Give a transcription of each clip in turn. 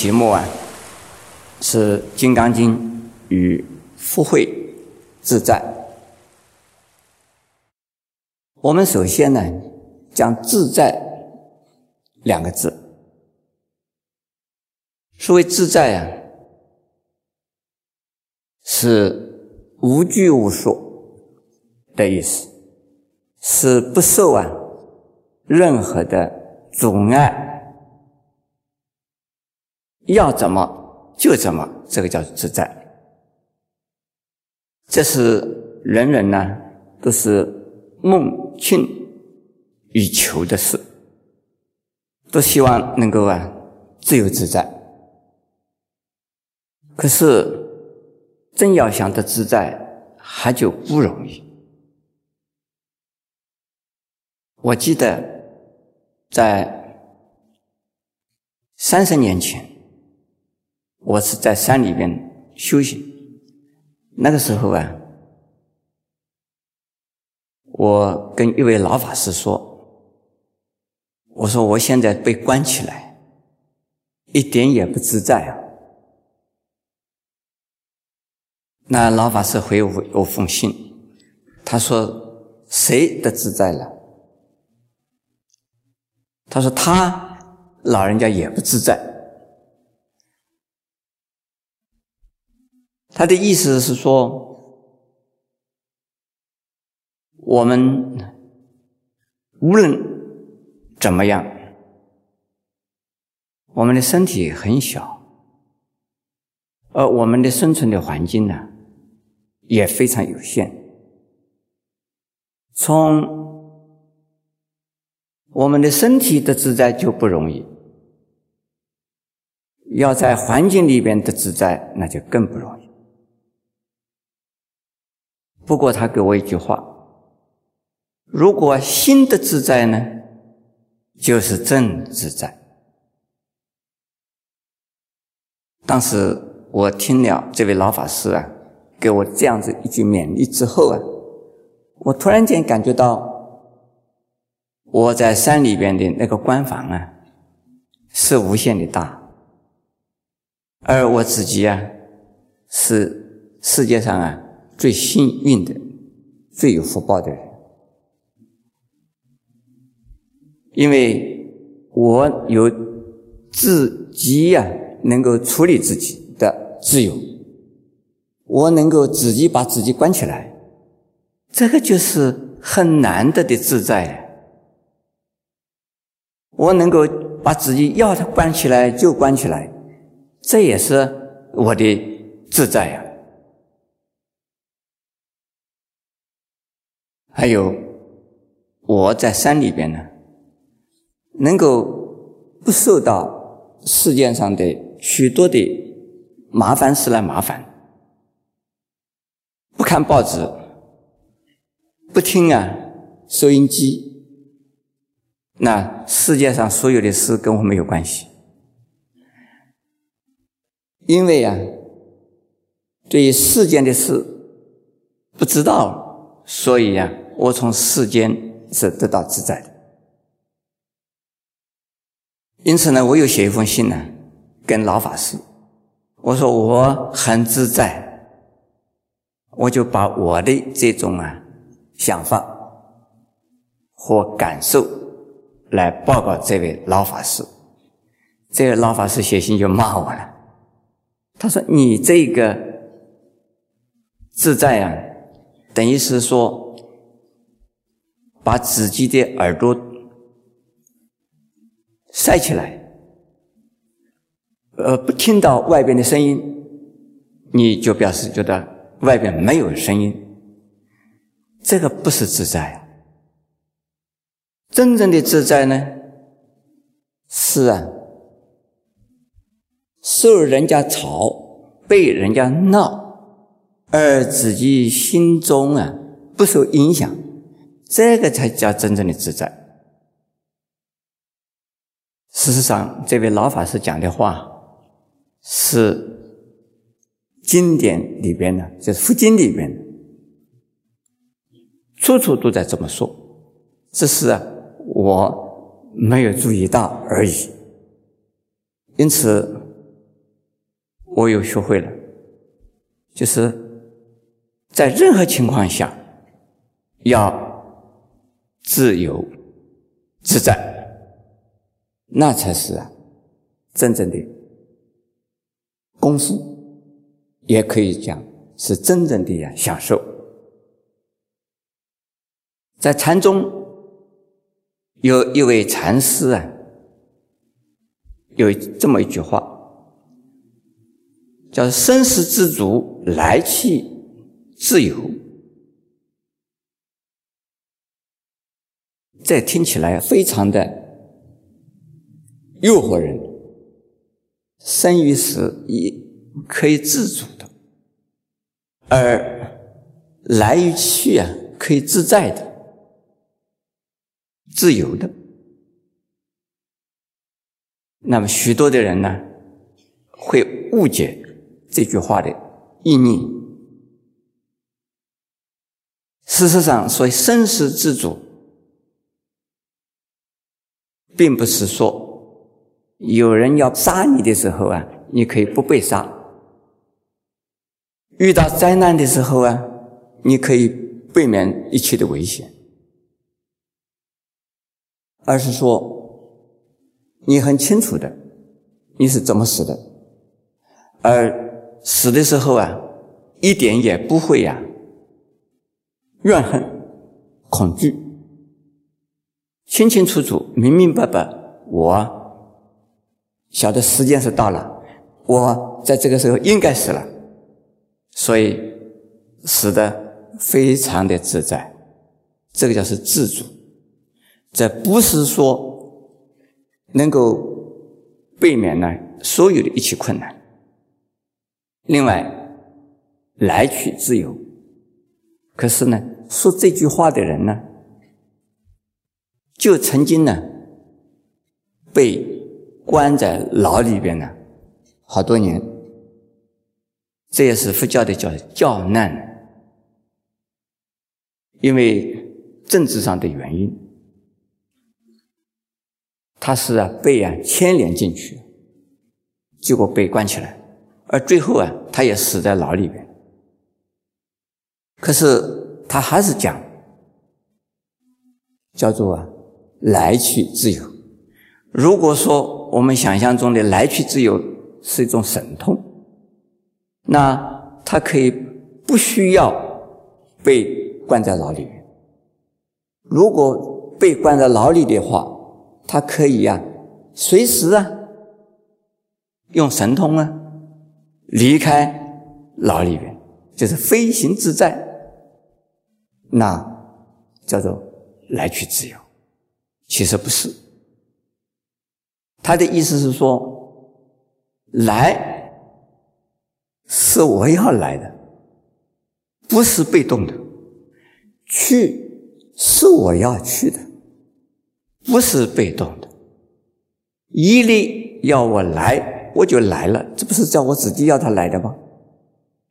题目啊是《金刚经》与福慧自在。我们首先呢讲“自在”两个字。所谓自在啊，是无拘无束的意思，是不受啊任何的阻碍。要怎么就怎么，这个叫自在。这是人人呢都是梦境以求的事，都希望能够啊自由自在。可是真要想得自在，还就不容易。我记得在三十年前。我是在山里边修行，那个时候啊，我跟一位老法师说：“我说我现在被关起来，一点也不自在啊。”那老法师回我我封信，他说：“谁的自在了？”他说：“他老人家也不自在。”他的意思是说，我们无论怎么样，我们的身体很小，而我们的生存的环境呢也非常有限。从我们的身体的自在就不容易，要在环境里边的自在，那就更不容易。不过他给我一句话：如果心的自在呢，就是正自在。当时我听了这位老法师啊，给我这样子一句勉励之后啊，我突然间感觉到我在山里边的那个关房啊，是无限的大，而我自己啊，是世界上啊。最幸运的、最有福报的人，因为我有自己呀，能够处理自己的自由，我能够自己把自己关起来，这个就是很难得的自在。我能够把自己要它关起来就关起来，这也是我的自在呀。还有，我在山里边呢，能够不受到世界上的许多的麻烦事来麻烦，不看报纸，不听啊收音机，那世界上所有的事跟我没有关系，因为啊，对于世间的事不知道，所以呀。我从世间是得到自在的，因此呢，我又写一封信呢，跟老法师，我说我很自在，我就把我的这种啊想法或感受来报告这位老法师，这位老法师写信就骂我了，他说你这个自在啊，等于是说。把自己的耳朵塞起来，呃，不听到外边的声音，你就表示觉得外边没有声音。这个不是自在啊。真正的自在呢，是啊，受人家吵，被人家闹，而自己心中啊不受影响。这个才叫真正的自在。事实上，这位老法师讲的话是经典里边的，就是佛经里边，处处都在这么说，只是啊，我没有注意到而已。因此，我又学会了，就是在任何情况下要自由自在，那才是啊真正的功夫，也可以讲是真正的呀享受。在禅中有一位禅师啊。有这么一句话，叫“生死知足，来去自由”。这听起来非常的诱惑人。生与死也可以自主的，而来与去啊，可以自在的、自由的。那么许多的人呢，会误解这句话的意义。事实上，所谓生死自主，并不是说有人要杀你的时候啊，你可以不被杀；遇到灾难的时候啊，你可以避免一切的危险，而是说。你很清楚的，你是怎么死的，而死的时候啊，一点也不会呀怨恨、恐惧，清清楚楚、明明白白。我晓得时间是到了，我在这个时候应该死了，所以死的非常的自在。这个叫是自主，这不是说。能够避免呢所有的一切困难。另外，来去自由。可是呢，说这句话的人呢，就曾经呢被关在牢里边呢好多年。这也是佛教的叫教难，因为政治上的原因。他是啊被啊牵连进去，结果被关起来，而最后啊他也死在牢里边。可是他还是讲，叫做啊来去自由。如果说我们想象中的来去自由是一种神通，那他可以不需要被关在牢里面。如果被关在牢里的话，他可以呀，随时啊，用神通啊，离开牢里边，就是飞行自在，那叫做来去自由。其实不是，他的意思是说，来是我要来的，不是被动的；去是我要去的。不是被动的，一力要我来，我就来了，这不是叫我自己要他来的吗？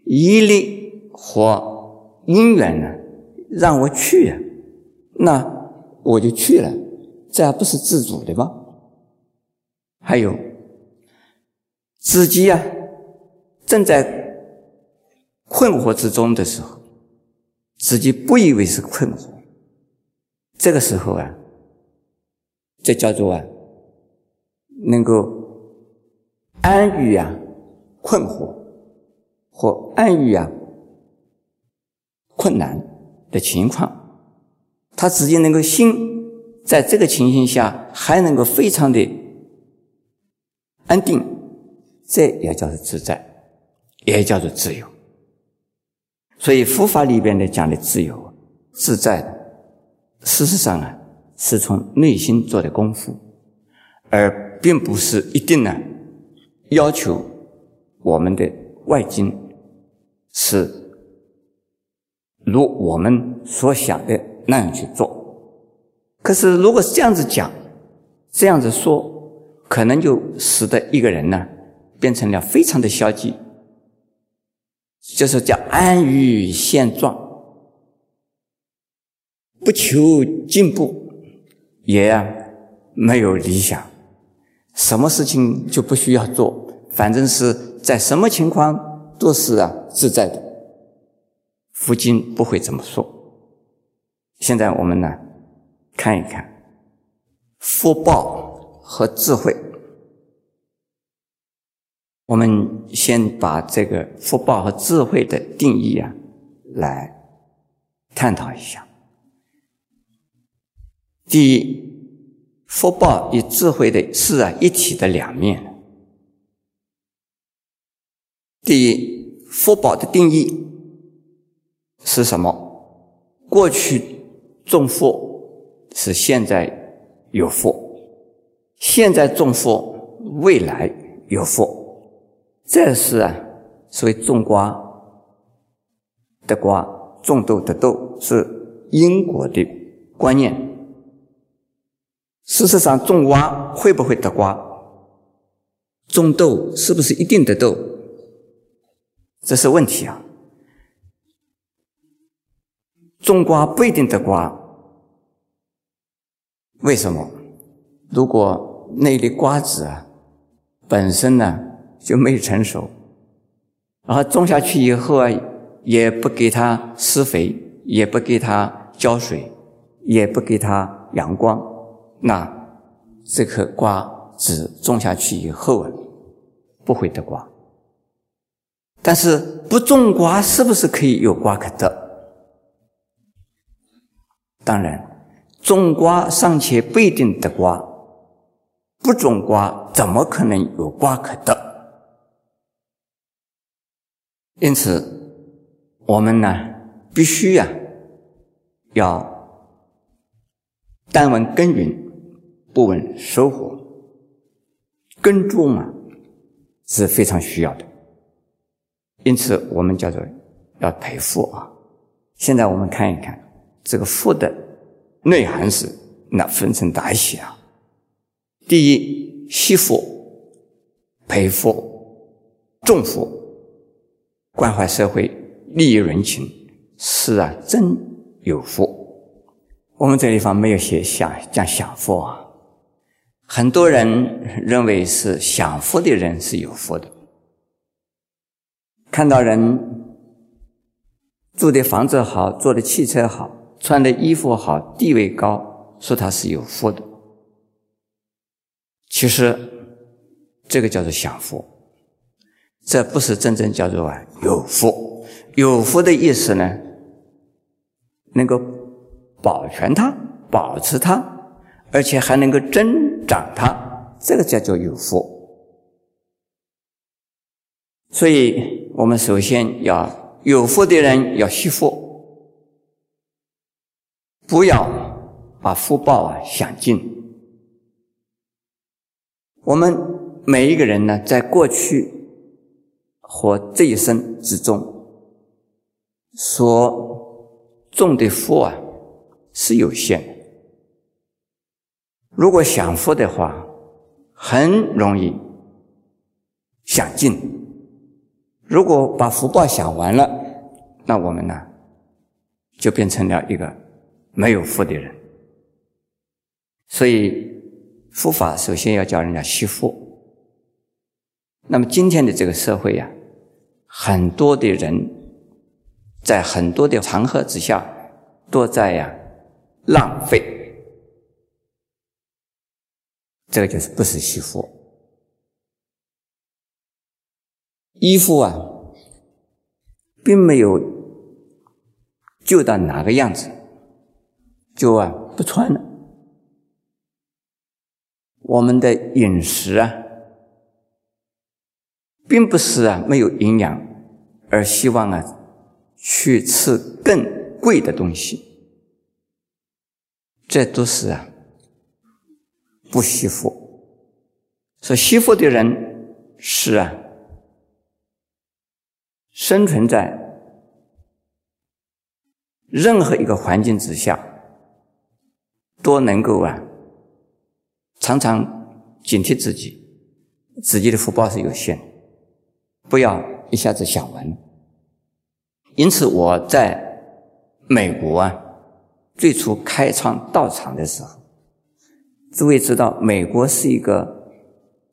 一力或因缘呢，让我去呀，那我就去了，这还不是自主的吗？还有自己啊，正在困惑之中的时候，自己不以为是困惑，这个时候啊。这叫做啊，能够安于啊困惑或安于啊困难的情况，他自己能够心在这个情形下还能够非常的安定，这也叫做自在，也叫做自由。所以佛法里边的讲的自由自在，事实上啊。是从内心做的功夫，而并不是一定呢要求我们的外境是如我们所想的那样去做。可是，如果是这样子讲，这样子说，可能就使得一个人呢变成了非常的消极，就是叫安于现状，不求进步。也没有理想，什么事情就不需要做，反正是在什么情况都是啊自在的。佛经不会这么说。现在我们呢，看一看福报和智慧。我们先把这个福报和智慧的定义啊，来探讨一下。第一，福报与智慧的是啊一体的两面。第一，福报的定义是什么？过去种福是现在有福，现在种福未来有福。这是啊，所谓种瓜得瓜，种豆得豆，是因果的观念。事实上，种瓜会不会得瓜？种豆是不是一定得豆？这是问题啊。种瓜不一定得瓜，为什么？如果那粒瓜子啊，本身呢？就没有成熟，然后种下去以后啊，也不给它施肥，也不给它浇水，也不给它阳光，那这颗瓜子种下去以后啊，不会得瓜。但是不种瓜是不是可以有瓜可得？当然，种瓜尚且不一定得瓜，不种瓜怎么可能有瓜可得？因此，我们呢必须呀，要但闻耕耘，不闻收获。耕种嘛是非常需要的，因此我们叫做要培福啊。现在我们看一看这个福的内涵是，那分成哪些啊？第一，惜福、培福、种福。关怀社会、利益人群，是啊，真有福。我们这地方没有写享讲享福啊。很多人认为是享福的人是有福的。看到人住的房子好，坐的汽车好，穿的衣服好，地位高，说他是有福的。其实这个叫做享福。这不是真正叫做啊有福，有福的意思呢，能够保全它、保持它，而且还能够增长它，这个叫做有福。所以我们首先要有福的人要惜福，不要把福报啊享尽。我们每一个人呢，在过去。和这一生之中所种的福啊是有限的。如果享福的话，很容易享尽；如果把福报享完了，那我们呢就变成了一个没有福的人。所以，佛法首先要教人家惜福。那么今天的这个社会呀。很多的人，在很多的场合之下，都在呀浪费，这个就是不是惜福。衣服啊，并没有旧到哪个样子，就啊不穿了。我们的饮食啊。并不是啊没有营养，而希望啊去吃更贵的东西，这都是啊不惜福。说惜福的人是啊生存在任何一个环境之下，都能够啊常常警惕自己，自己的福报是有限的。不要一下子想完。因此，我在美国啊，最初开创道场的时候，诸位知道，美国是一个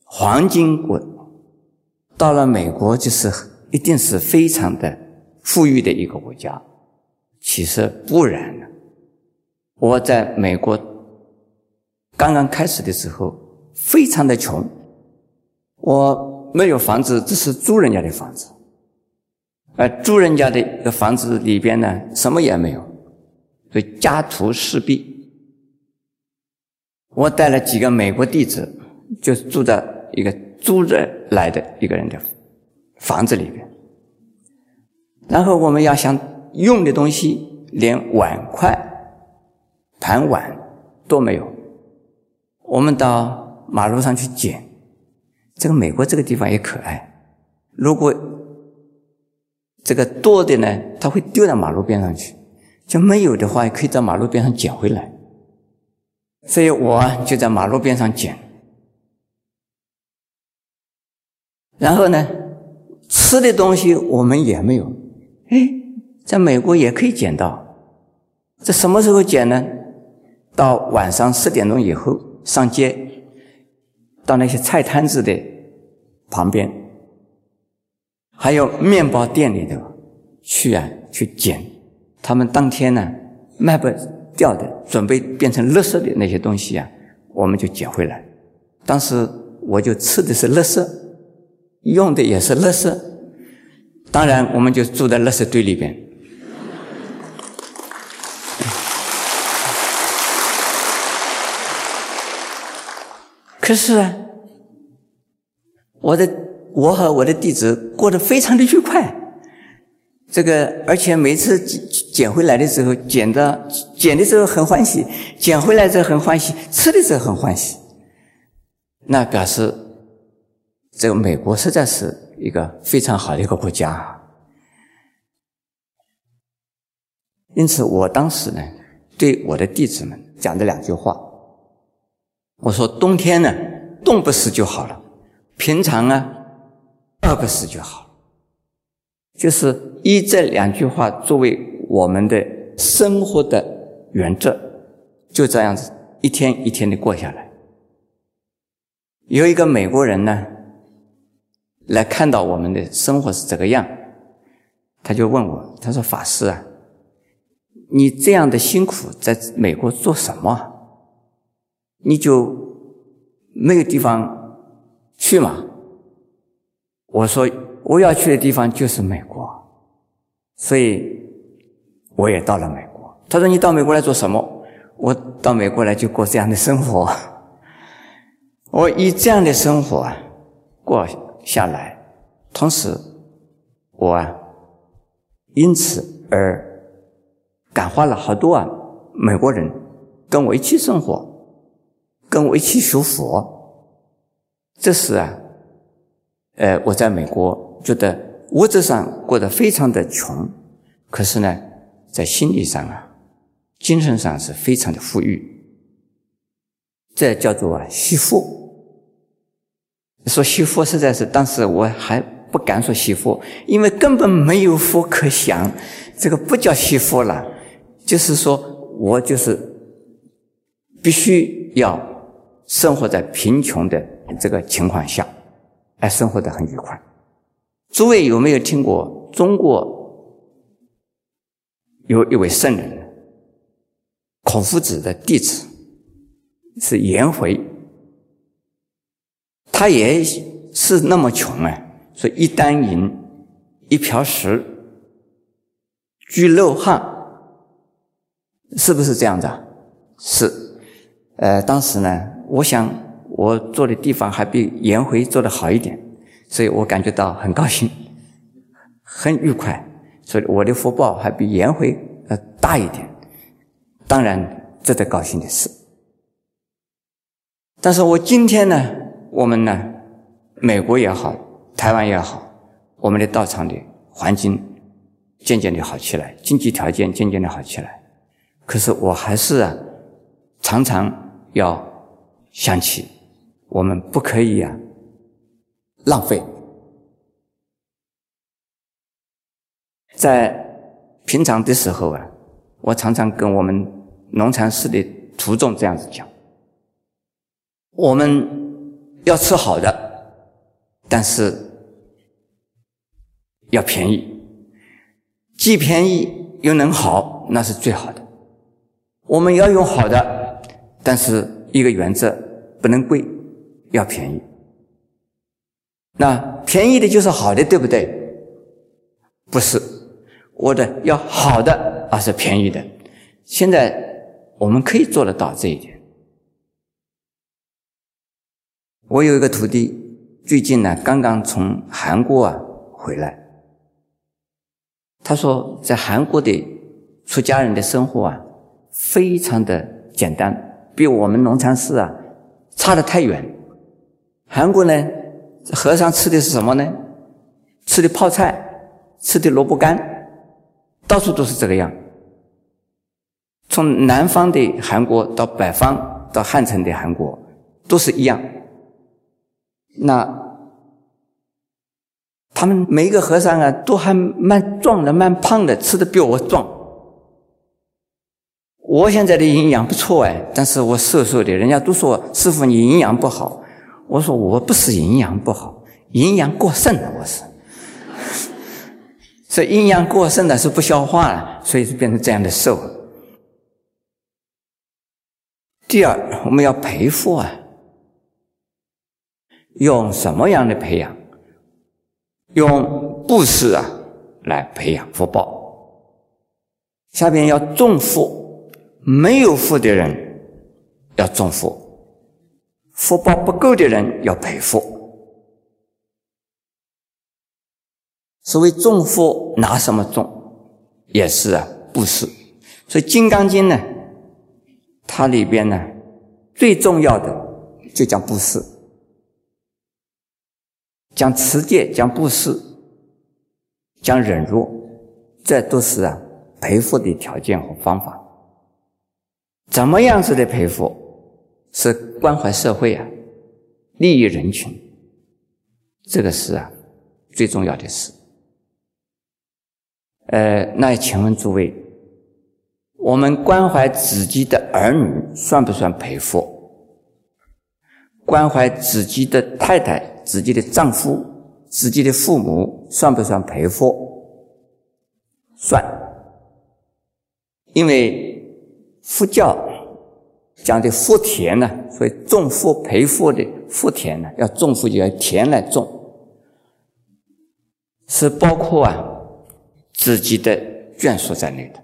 黄金国，到了美国就是一定是非常的富裕的一个国家。其实不然呢。我在美国刚刚开始的时候，非常的穷，我没有房子，只是租人家的房子。而租人家的一个房子里边呢，什么也没有，所以家徒四壁。我带了几个美国弟子，就住在一个租着来的一个人的房子里边。然后我们要想用的东西，连碗筷、盘碗都没有。我们到马路上去捡。这个美国这个地方也可爱，如果这个多的呢，他会丢到马路边上去；就没有的话，也可以在马路边上捡回来。所以我就在马路边上捡，然后呢，吃的东西我们也没有。哎，在美国也可以捡到。这什么时候捡呢？到晚上十点钟以后上街，到那些菜摊子的旁边，还有面包店里头去啊去捡。他们当天呢卖不。掉的准备变成垃圾的那些东西啊，我们就捡回来。当时我就吃的是垃圾，用的也是垃圾。当然，我们就住在垃圾堆里边。可是，我的我和我的弟子过得非常的愉快。这个，而且每次捡捡回来的时候，捡的捡的时候很欢喜，捡回来之后很欢喜，吃的时候很欢喜。那表示这个美国实在是一个非常好的一个国家。因此，我当时呢，对我的弟子们讲这两句话，我说：冬天呢，冻不死就好了；平常啊，饿不死就好了。就是以这两句话作为我们的生活的原则，就这样子一天一天的过下来。有一个美国人呢，来看到我们的生活是这个样，他就问我，他说：“法师啊，你这样的辛苦在美国做什么？你就没有地方去嘛？”我说。我要去的地方就是美国，所以我也到了美国。他说：“你到美国来做什么？”我到美国来就过这样的生活。我以这样的生活过下来，同时我，因此而感化了好多啊美国人跟我一起生活，跟我一起学佛。这是啊，呃，我在美国。觉得物质上过得非常的穷，可是呢，在心理上啊，精神上是非常的富裕。这叫做啊惜福。说惜福，实在是当时我还不敢说惜福，因为根本没有福可享，这个不叫惜福了。就是说我就是必须要生活在贫穷的这个情况下，还生活的很愉快。诸位有没有听过中国有一位圣人，孔夫子的弟子是颜回，他也是那么穷啊，说一担银，一瓢食，居陋巷，是不是这样子？啊？是。呃，当时呢，我想我做的地方还比颜回做的好一点。所以我感觉到很高兴，很愉快，所以我的福报还比颜回呃大一点，当然值得高兴的事。但是我今天呢，我们呢，美国也好，台湾也好，我们的道场的环境渐渐的好起来，经济条件渐渐的好起来，可是我还是啊，常常要想起，我们不可以啊。浪费，在平常的时候啊，我常常跟我们农禅寺的徒众这样子讲：我们要吃好的，但是要便宜，既便宜又能好，那是最好的。我们要用好的，但是一个原则不能贵，要便宜。那便宜的就是好的，对不对？不是，我的要好的，而是便宜的。现在我们可以做得到这一点。我有一个徒弟，最近呢刚刚从韩国啊回来。他说，在韩国的出家人的生活啊，非常的简单，比我们农禅寺啊差得太远。韩国呢，和尚吃的是什么呢？吃的泡菜，吃的萝卜干，到处都是这个样。从南方的韩国到北方到汉城的韩国，都是一样。那他们每一个和尚啊，都还蛮壮的，蛮胖的，吃的比我壮。我现在的营养不错哎，但是我瘦瘦的，人家都说师傅你营养不好。我说我不是营养不好，营养过剩了，我是。所以营养过剩的是不消化了，所以就变成这样的瘦。第二，我们要培福啊。用什么样的培养？用布施啊来培养福报。下边要种福，没有福的人要种福，福报不够的人要培福。所谓种福，拿什么种？也是啊，布施。所以《金刚经》呢，它里边呢最重要的就讲布施。讲持戒，讲布施，讲忍辱，这都是啊赔付的条件和方法。怎么样子的赔付？是关怀社会啊，利益人群，这个是啊最重要的事。呃，那请问诸位，我们关怀自己的儿女算不算赔付？关怀自己的太太？自己的丈夫、自己的父母算不算陪福？算，因为佛教讲的福田呢，所以种福培福的福田呢，要种福就要田来种，是包括啊自己的眷属在内的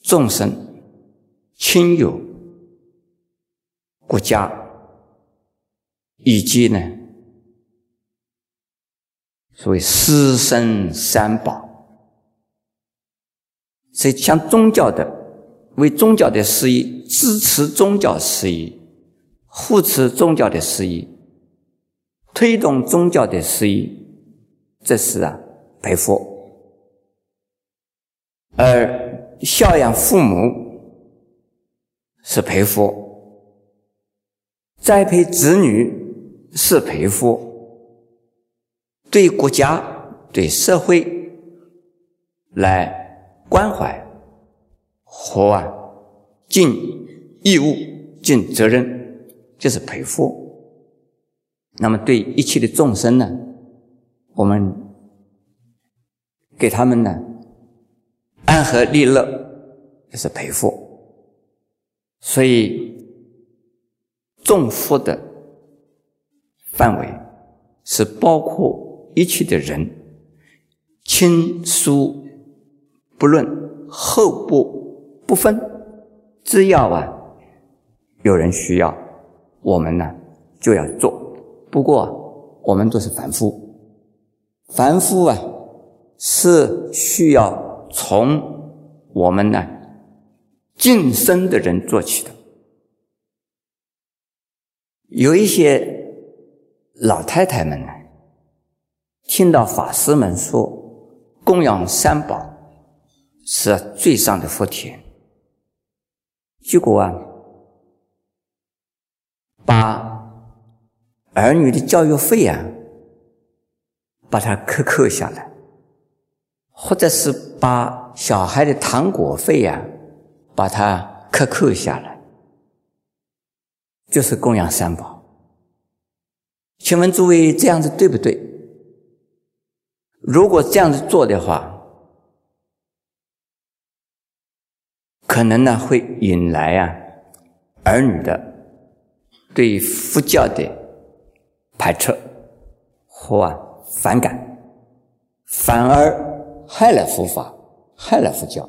众生、亲友、国家。以及呢，所谓师生三宝，所以像宗教的，为宗教的事业支持宗教事业，扶持宗教的事业，推动宗教的事业，这是啊陪佛；而孝养父母是陪佛，栽培子女。是培福，对国家、对社会来关怀活啊尽义务、尽责任，就是培福。那么对一切的众生呢，我们给他们呢安和利乐，就是赔付。所以众福的。范围是包括一切的人，亲疏不论，厚薄不分，只要啊有人需要，我们呢就要做。不过我们都是凡夫，凡夫啊是需要从我们呢晋升的人做起的，有一些。老太太们呢，听到法师们说供养三宝是最上的福田，结果啊，把儿女的教育费啊，把它克扣下来，或者是把小孩的糖果费啊，把它克扣下来，就是供养三宝。请问诸位这样子对不对？如果这样子做的话，可能呢会引来啊儿女的对佛教的排斥或啊反感，反而害了佛法，害了佛教，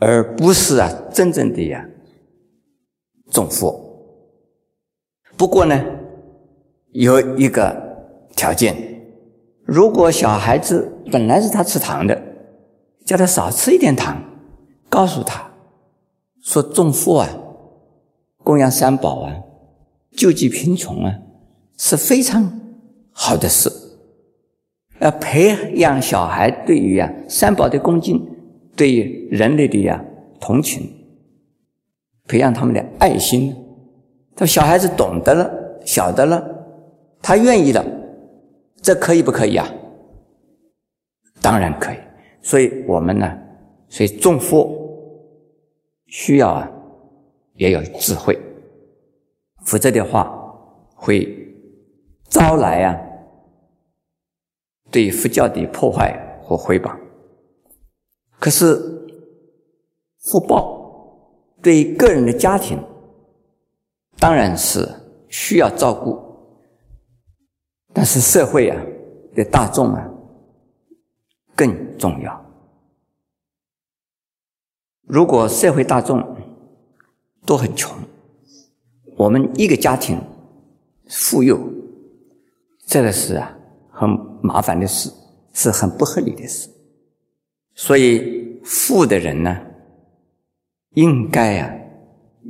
而不是啊真正的呀重佛。不过呢，有一个条件：如果小孩子本来是他吃糖的，叫他少吃一点糖，告诉他说种佛啊、供养三宝啊、救济贫穷啊，是非常好的事。要培养小孩对于啊三宝的恭敬，对于人类的呀同情，培养他们的爱心。他小孩子懂得了，晓得了，他愿意了，这可以不可以啊？当然可以。所以我们呢，所以种佛需要啊，也有智慧，否则的话会招来啊对佛教的破坏和毁谤。可是福报对个人的家庭。当然是需要照顾，但是社会啊的大众啊更重要。如果社会大众都很穷，我们一个家庭富有，这个是啊很麻烦的事，是很不合理的事。所以富的人呢，应该啊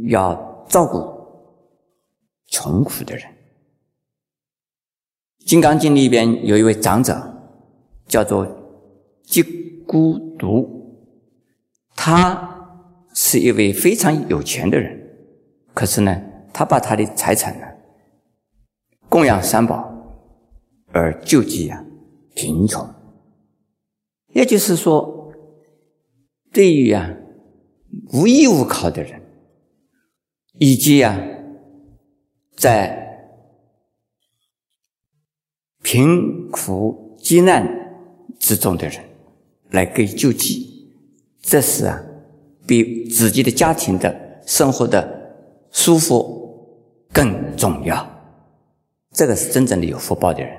要照顾。穷苦的人，《金刚经》里边有一位长者，叫做吉孤独，他是一位非常有钱的人，可是呢，他把他的财产呢供养三宝，而救济啊贫穷。也就是说，对于啊无依无靠的人，以及啊。在贫苦艰难之中的人来给救济，这是啊，比自己的家庭的生活的舒服更重要。这个是真正的有福报的人，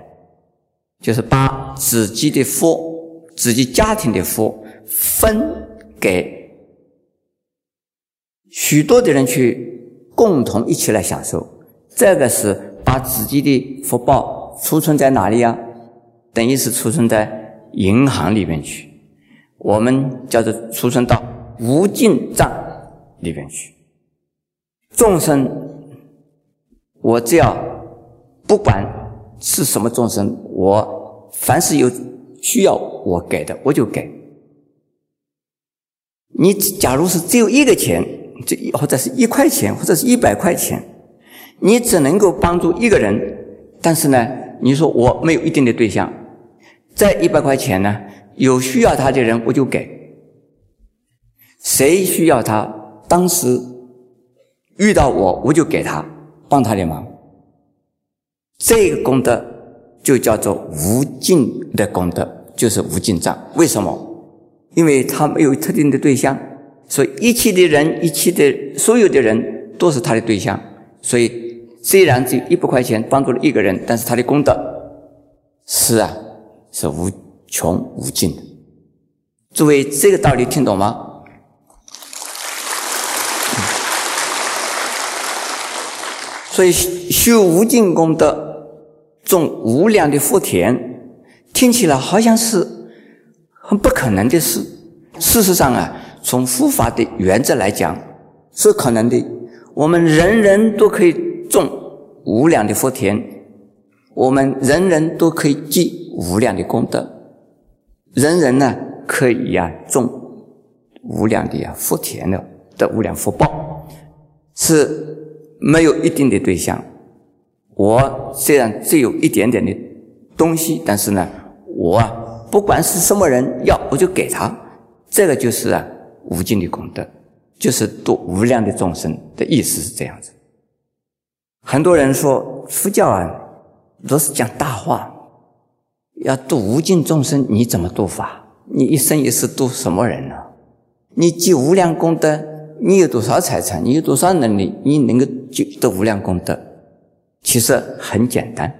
就是把自己的福、自己家庭的福分给许多的人去共同一起来享受。这个是把自己的福报储存在哪里呀？等于是储存在银行里面去，我们叫做出生到无尽藏里边去。众生，我只要不管是什么众生，我凡是有需要我给的，我就给。你假如是只有一个钱，这或者是一块钱，或者是一百块钱。你只能够帮助一个人，但是呢，你说我没有一定的对象，这一百块钱呢，有需要他的人我就给，谁需要他，当时遇到我我就给他，帮他的忙，这个功德就叫做无尽的功德，就是无尽账。为什么？因为他没有特定的对象，所以一切的人，一切的所有的人都是他的对象，所以。虽然只有一百块钱帮助了一个人，但是他的功德是啊，是无穷无尽。诸位，这个道理听懂吗？所以修无尽功德，种无量的福田，听起来好像是很不可能的事。事实上啊，从佛法的原则来讲，是可能的。我们人人都可以。种无量的福田，我们人人都可以积无量的功德，人人呢可以呀种无量的呀福田的的无量福报，是没有一定的对象。我虽然只有一点点的东西，但是呢，我不管是什么人要，我就给他，这个就是啊无尽的功德，就是度无量的众生的意思是这样子。很多人说佛教啊，都是讲大话，要度无尽众生，你怎么度法？你一生一世度什么人呢？你积无量功德，你有多少财产？你有多少能力？你能够得无量功德？其实很简单。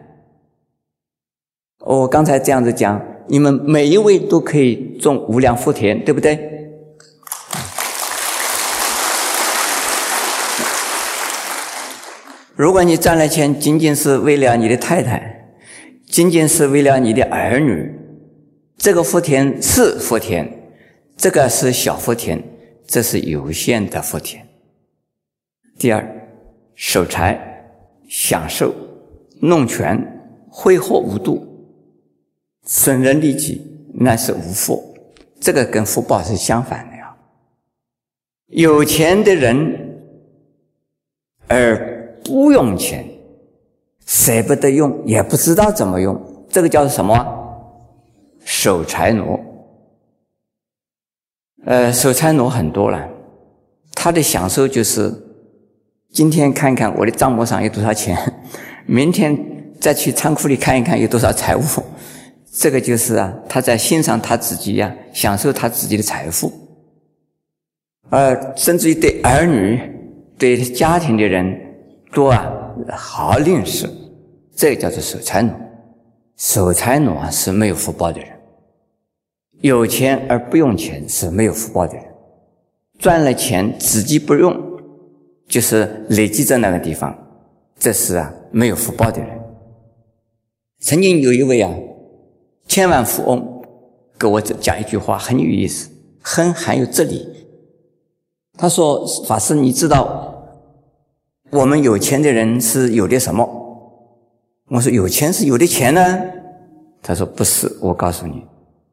我刚才这样子讲，你们每一位都可以种无量福田，对不对？如果你赚了钱，仅仅是为了你的太太，仅仅是为了你的儿女，这个福田是福田，这个是小福田，这是有限的福田。第二，守财、享受、弄权、挥霍无度。损人利己，那是无福。这个跟福报是相反的呀。有钱的人而不用钱，舍不得用，也不知道怎么用，这个叫什么？守财奴。呃，守财奴很多了，他的享受就是今天看看我的账目上有多少钱，明天再去仓库里看一看有多少财物。这个就是啊，他在欣赏他自己呀，享受他自己的财富，而甚至于对儿女、对家庭的人，多啊好吝啬，这叫做守财奴。守财奴啊是没有福报的人，有钱而不用钱是没有福报的人，赚了钱自己不用，就是累积在那个地方，这是啊没有福报的人。曾经有一位啊。千万富翁给我讲一句话很有意思，很含有哲理。他说：“法师，你知道我们有钱的人是有的什么？”我说：“有钱是有的钱呢。”他说：“不是，我告诉你，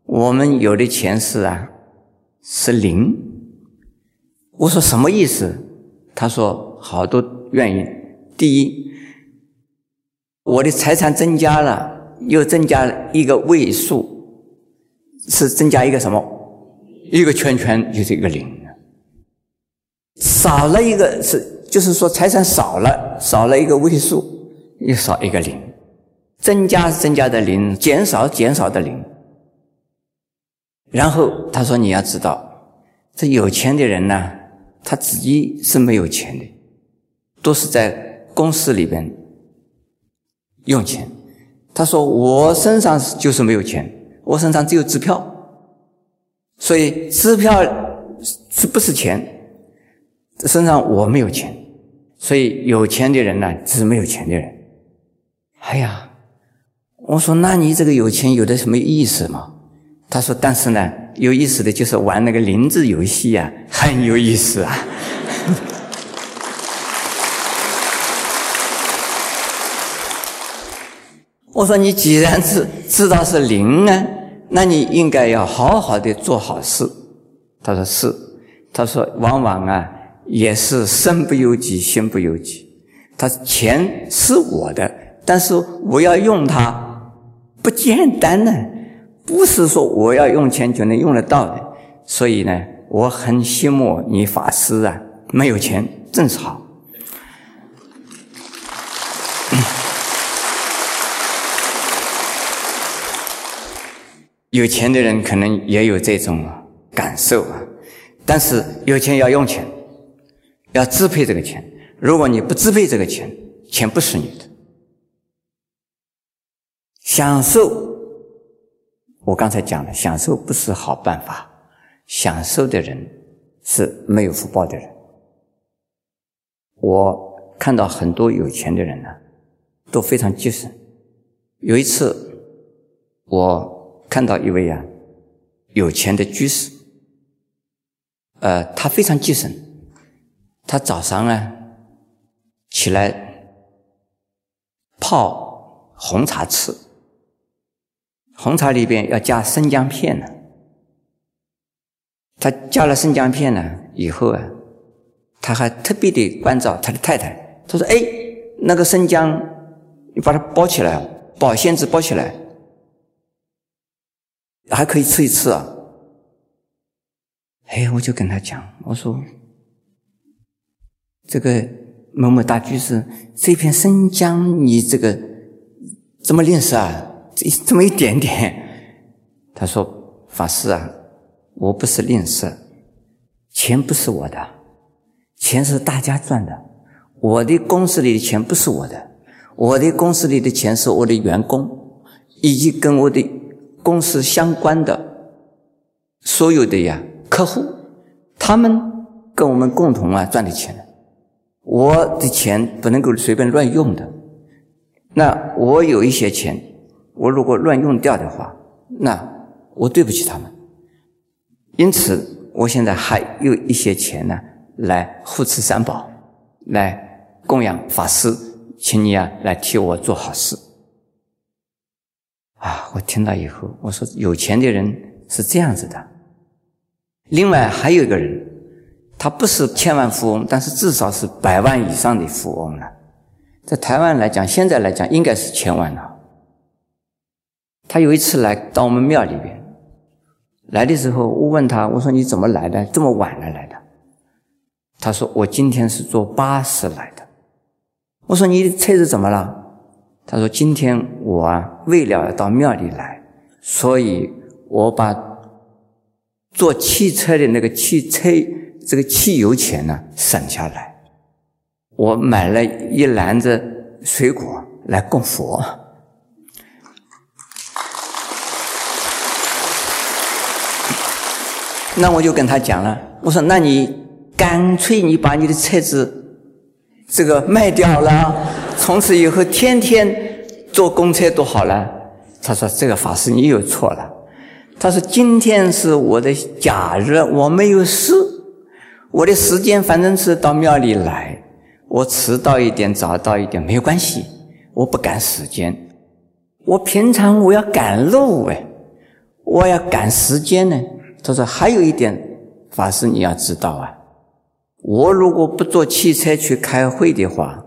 我们有的钱是啊，是零。”我说：“什么意思？”他说：“好多原因。第一，我的财产增加了。”又增加一个位数，是增加一个什么？一个圈圈就是一个零。少了一个是，就是说财产少了，少了一个位数，又少一个零。增加增加的零，减少减少的零。然后他说：“你要知道，这有钱的人呢，他自己是没有钱的，都是在公司里边用钱。”他说：“我身上就是没有钱，我身上只有支票，所以支票是不是钱？身上我没有钱，所以有钱的人呢只是没有钱的人。哎呀，我说那你这个有钱有的什么意思嘛？他说：但是呢，有意思的就是玩那个零字游戏呀，很有意思啊。”我说你既然知知道是零呢，那你应该要好好的做好事。他说是，他说往往啊也是身不由己，心不由己。他钱是我的，但是我要用它不简单呢，不是说我要用钱就能用得到的。所以呢，我很羡慕你法师啊，没有钱正是好。有钱的人可能也有这种感受啊，但是有钱要用钱，要支配这个钱。如果你不支配这个钱，钱不是你的。享受，我刚才讲了，享受不是好办法。享受的人是没有福报的人。我看到很多有钱的人呢，都非常节省。有一次，我。看到一位啊有钱的居士，呃，他非常节省。他早上啊起来泡红茶吃，红茶里边要加生姜片呢。他加了生姜片呢以后啊，他还特别的关照他的太太。他说：“哎，那个生姜，你把它包起来，保鲜纸包起来。”还可以吃一吃啊！哎，我就跟他讲，我说：“这个某某大居士，这片生姜你这个怎么认识啊？这这么一点点。他说：“法师啊，我不是吝啬，钱不是我的，钱是大家赚的。我的公司里的钱不是我的，我的公司里的钱是我的员工以及跟我的公司相关的所有的呀客户，他们跟我们共同啊赚的钱。我的钱不能够随便乱用的。那我有一些钱，我如果乱用掉的话，那……”我对不起他们，因此我现在还有一些钱呢，来护持三宝，来供养法师，请你啊来替我做好事。啊，我听到以后，我说有钱的人是这样子的。另外还有一个人，他不是千万富翁，但是至少是百万以上的富翁了。在台湾来讲，现在来讲应该是千万了。他有一次来到我们庙里边。来的时候，我问他：“我说你怎么来的？这么晚了来的？”他说：“我今天是坐巴士来的。”我说：“你的车子怎么了？”他说：“今天我啊，为了要到庙里来，所以我把坐汽车的那个汽车这个汽油钱呢省下来，我买了一篮子水果来供佛。”那我就跟他讲了，我说：“那你干脆你把你的车子这个卖掉了，从此以后天天坐公车多好了。”他说：“这个法师你又错了。”他说：“今天是我的假日，我没有事，我的时间反正是到庙里来，我迟到一点早到一点没有关系，我不赶时间。我平常我要赶路哎，我要赶时间呢。”他说：“还有一点，法师你要知道啊，我如果不坐汽车去开会的话，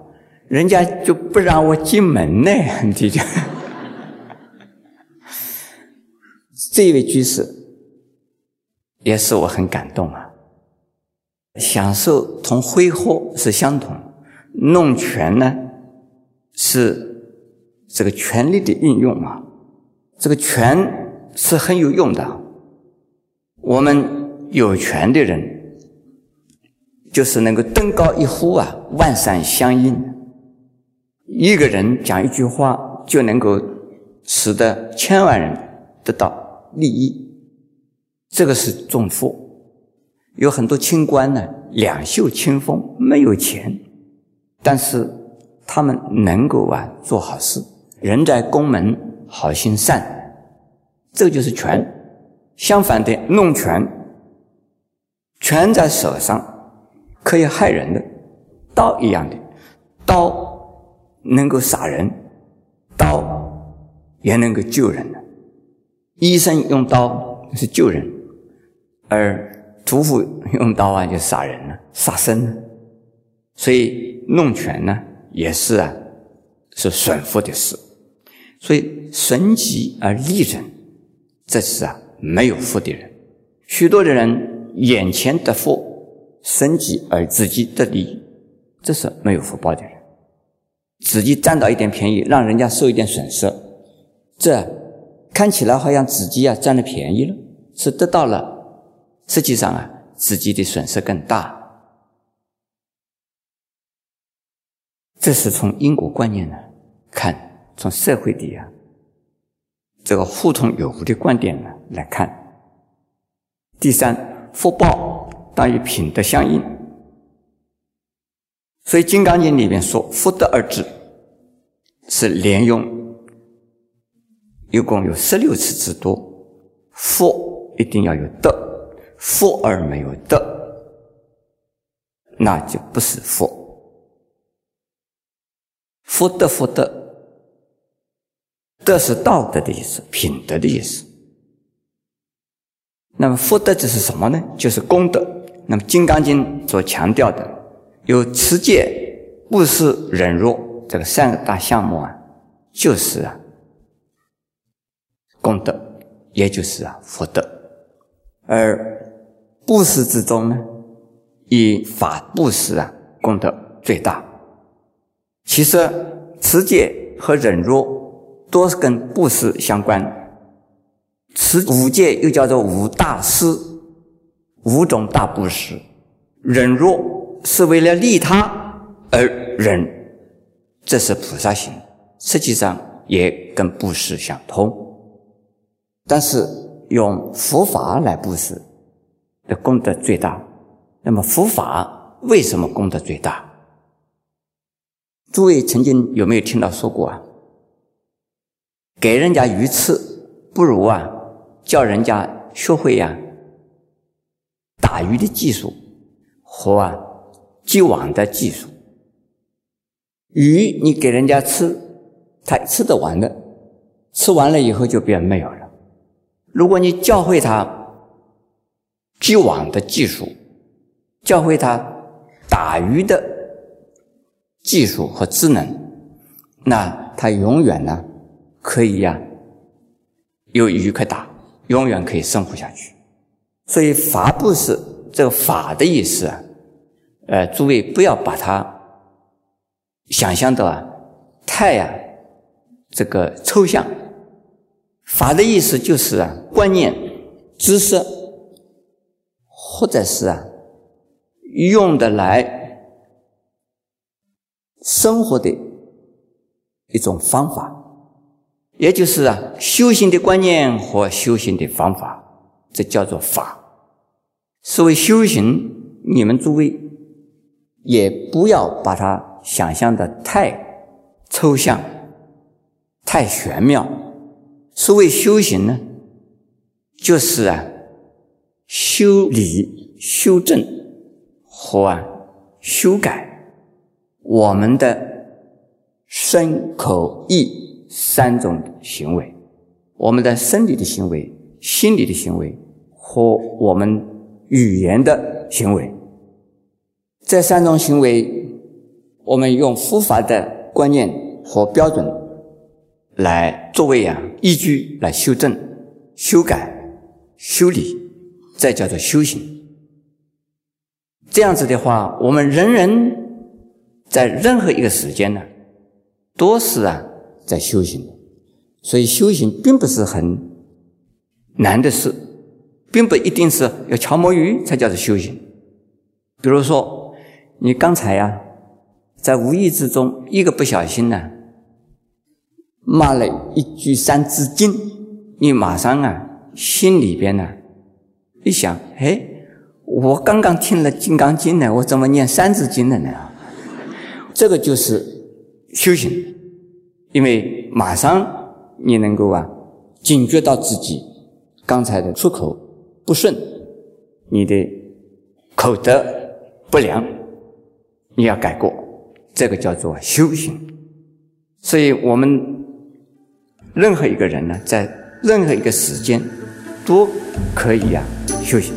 人家就不让我进门呢。你 这这位居士也是我很感动啊。享受同挥霍是相同，弄权呢是这个权力的运用啊，这个权是很有用的。”我们有权的人，就是能够登高一呼啊，万善相应。一个人讲一句话，就能够使得千万人得到利益。这个是重富。有很多清官呢，两袖清风，没有钱，但是他们能够啊做好事。人在宫门，好心善，这就是权。相反的，弄权，权在手上，可以害人的，刀一样的，刀能够杀人，刀也能够救人的。医生用刀是救人，而屠夫用刀啊就杀人了，杀生了。所以弄权呢，也是啊，是损福的事。所以损己而利人，这是啊。没有福的人，许多的人眼前得福，生己而自己得利，这是没有福报的人。自己占到一点便宜，让人家受一点损失，这看起来好像自己啊占了便宜了，是得到了，实际上啊自己的损失更大。这是从因果观念呢看，从社会的呀。这个互通有无的观点呢来看。第三，福报当与品德相应，所以《金刚经》里面说“福德”二字是连用，一共有十六次之多。福一定要有德，福而没有德，那就不是福。福德，福德。德是道德的意思，品德的意思。那么福德这是什么呢？就是功德。那么《金刚经》所强调的，有持戒、布施、忍辱这个三个大项目啊，就是啊功德，也就是啊福德。而布施之中呢，以法布施啊功德最大。其实持戒和忍辱。都是跟布施相关。此五戒又叫做五大施，五种大布施。忍弱是为了利他而忍，这是菩萨行，实际上也跟布施相通。但是用佛法来布施的功德最大。那么佛法为什么功德最大？诸位曾经有没有听到说过啊？给人家鱼吃，不如啊教人家学会呀打鱼的技术和啊击网的技术。鱼你给人家吃，他吃得完的，吃完了以后就变没有了。如果你教会他击网的技术，教会他打鱼的技术和智能，那他永远呢可以呀有鱼可打，永远可以生活下去。所以法布施这个法的意思啊，呃，诸位不要把它想象的啊太呀这个抽象。法的意思就是啊观念、知识，或者是啊。用的来生活的一种方法，也就是啊修行的观念和修行的方法，这叫做法。所谓修行，你们诸位也不要把它想象的太抽象、太玄妙。所谓修行呢，就是啊修理、修正。和啊，修改我们的身口意三种行为，我们的生理的行为、心理的行为和我们语言的行为，这三种行为，我们用佛法的观念和标准来作为啊依据来修正、修改、修理，这叫做修行。这样子的话，我们人人在任何一个时间呢，都是啊在修行。所以修行并不是很难的事，并不一定是要敲摸鱼才叫做修行。比如说，你刚才呀，在无意之中一个不小心呢，骂了一句《三字经》，你马上啊心里边呢一想，哎。我刚刚听了《金刚经》呢，我怎么念《三字经》的呢？这个就是修行，因为马上你能够啊警觉到自己刚才的出口不顺，你的口德不良，你要改过，这个叫做修行。所以我们任何一个人呢，在任何一个时间都可以呀修行。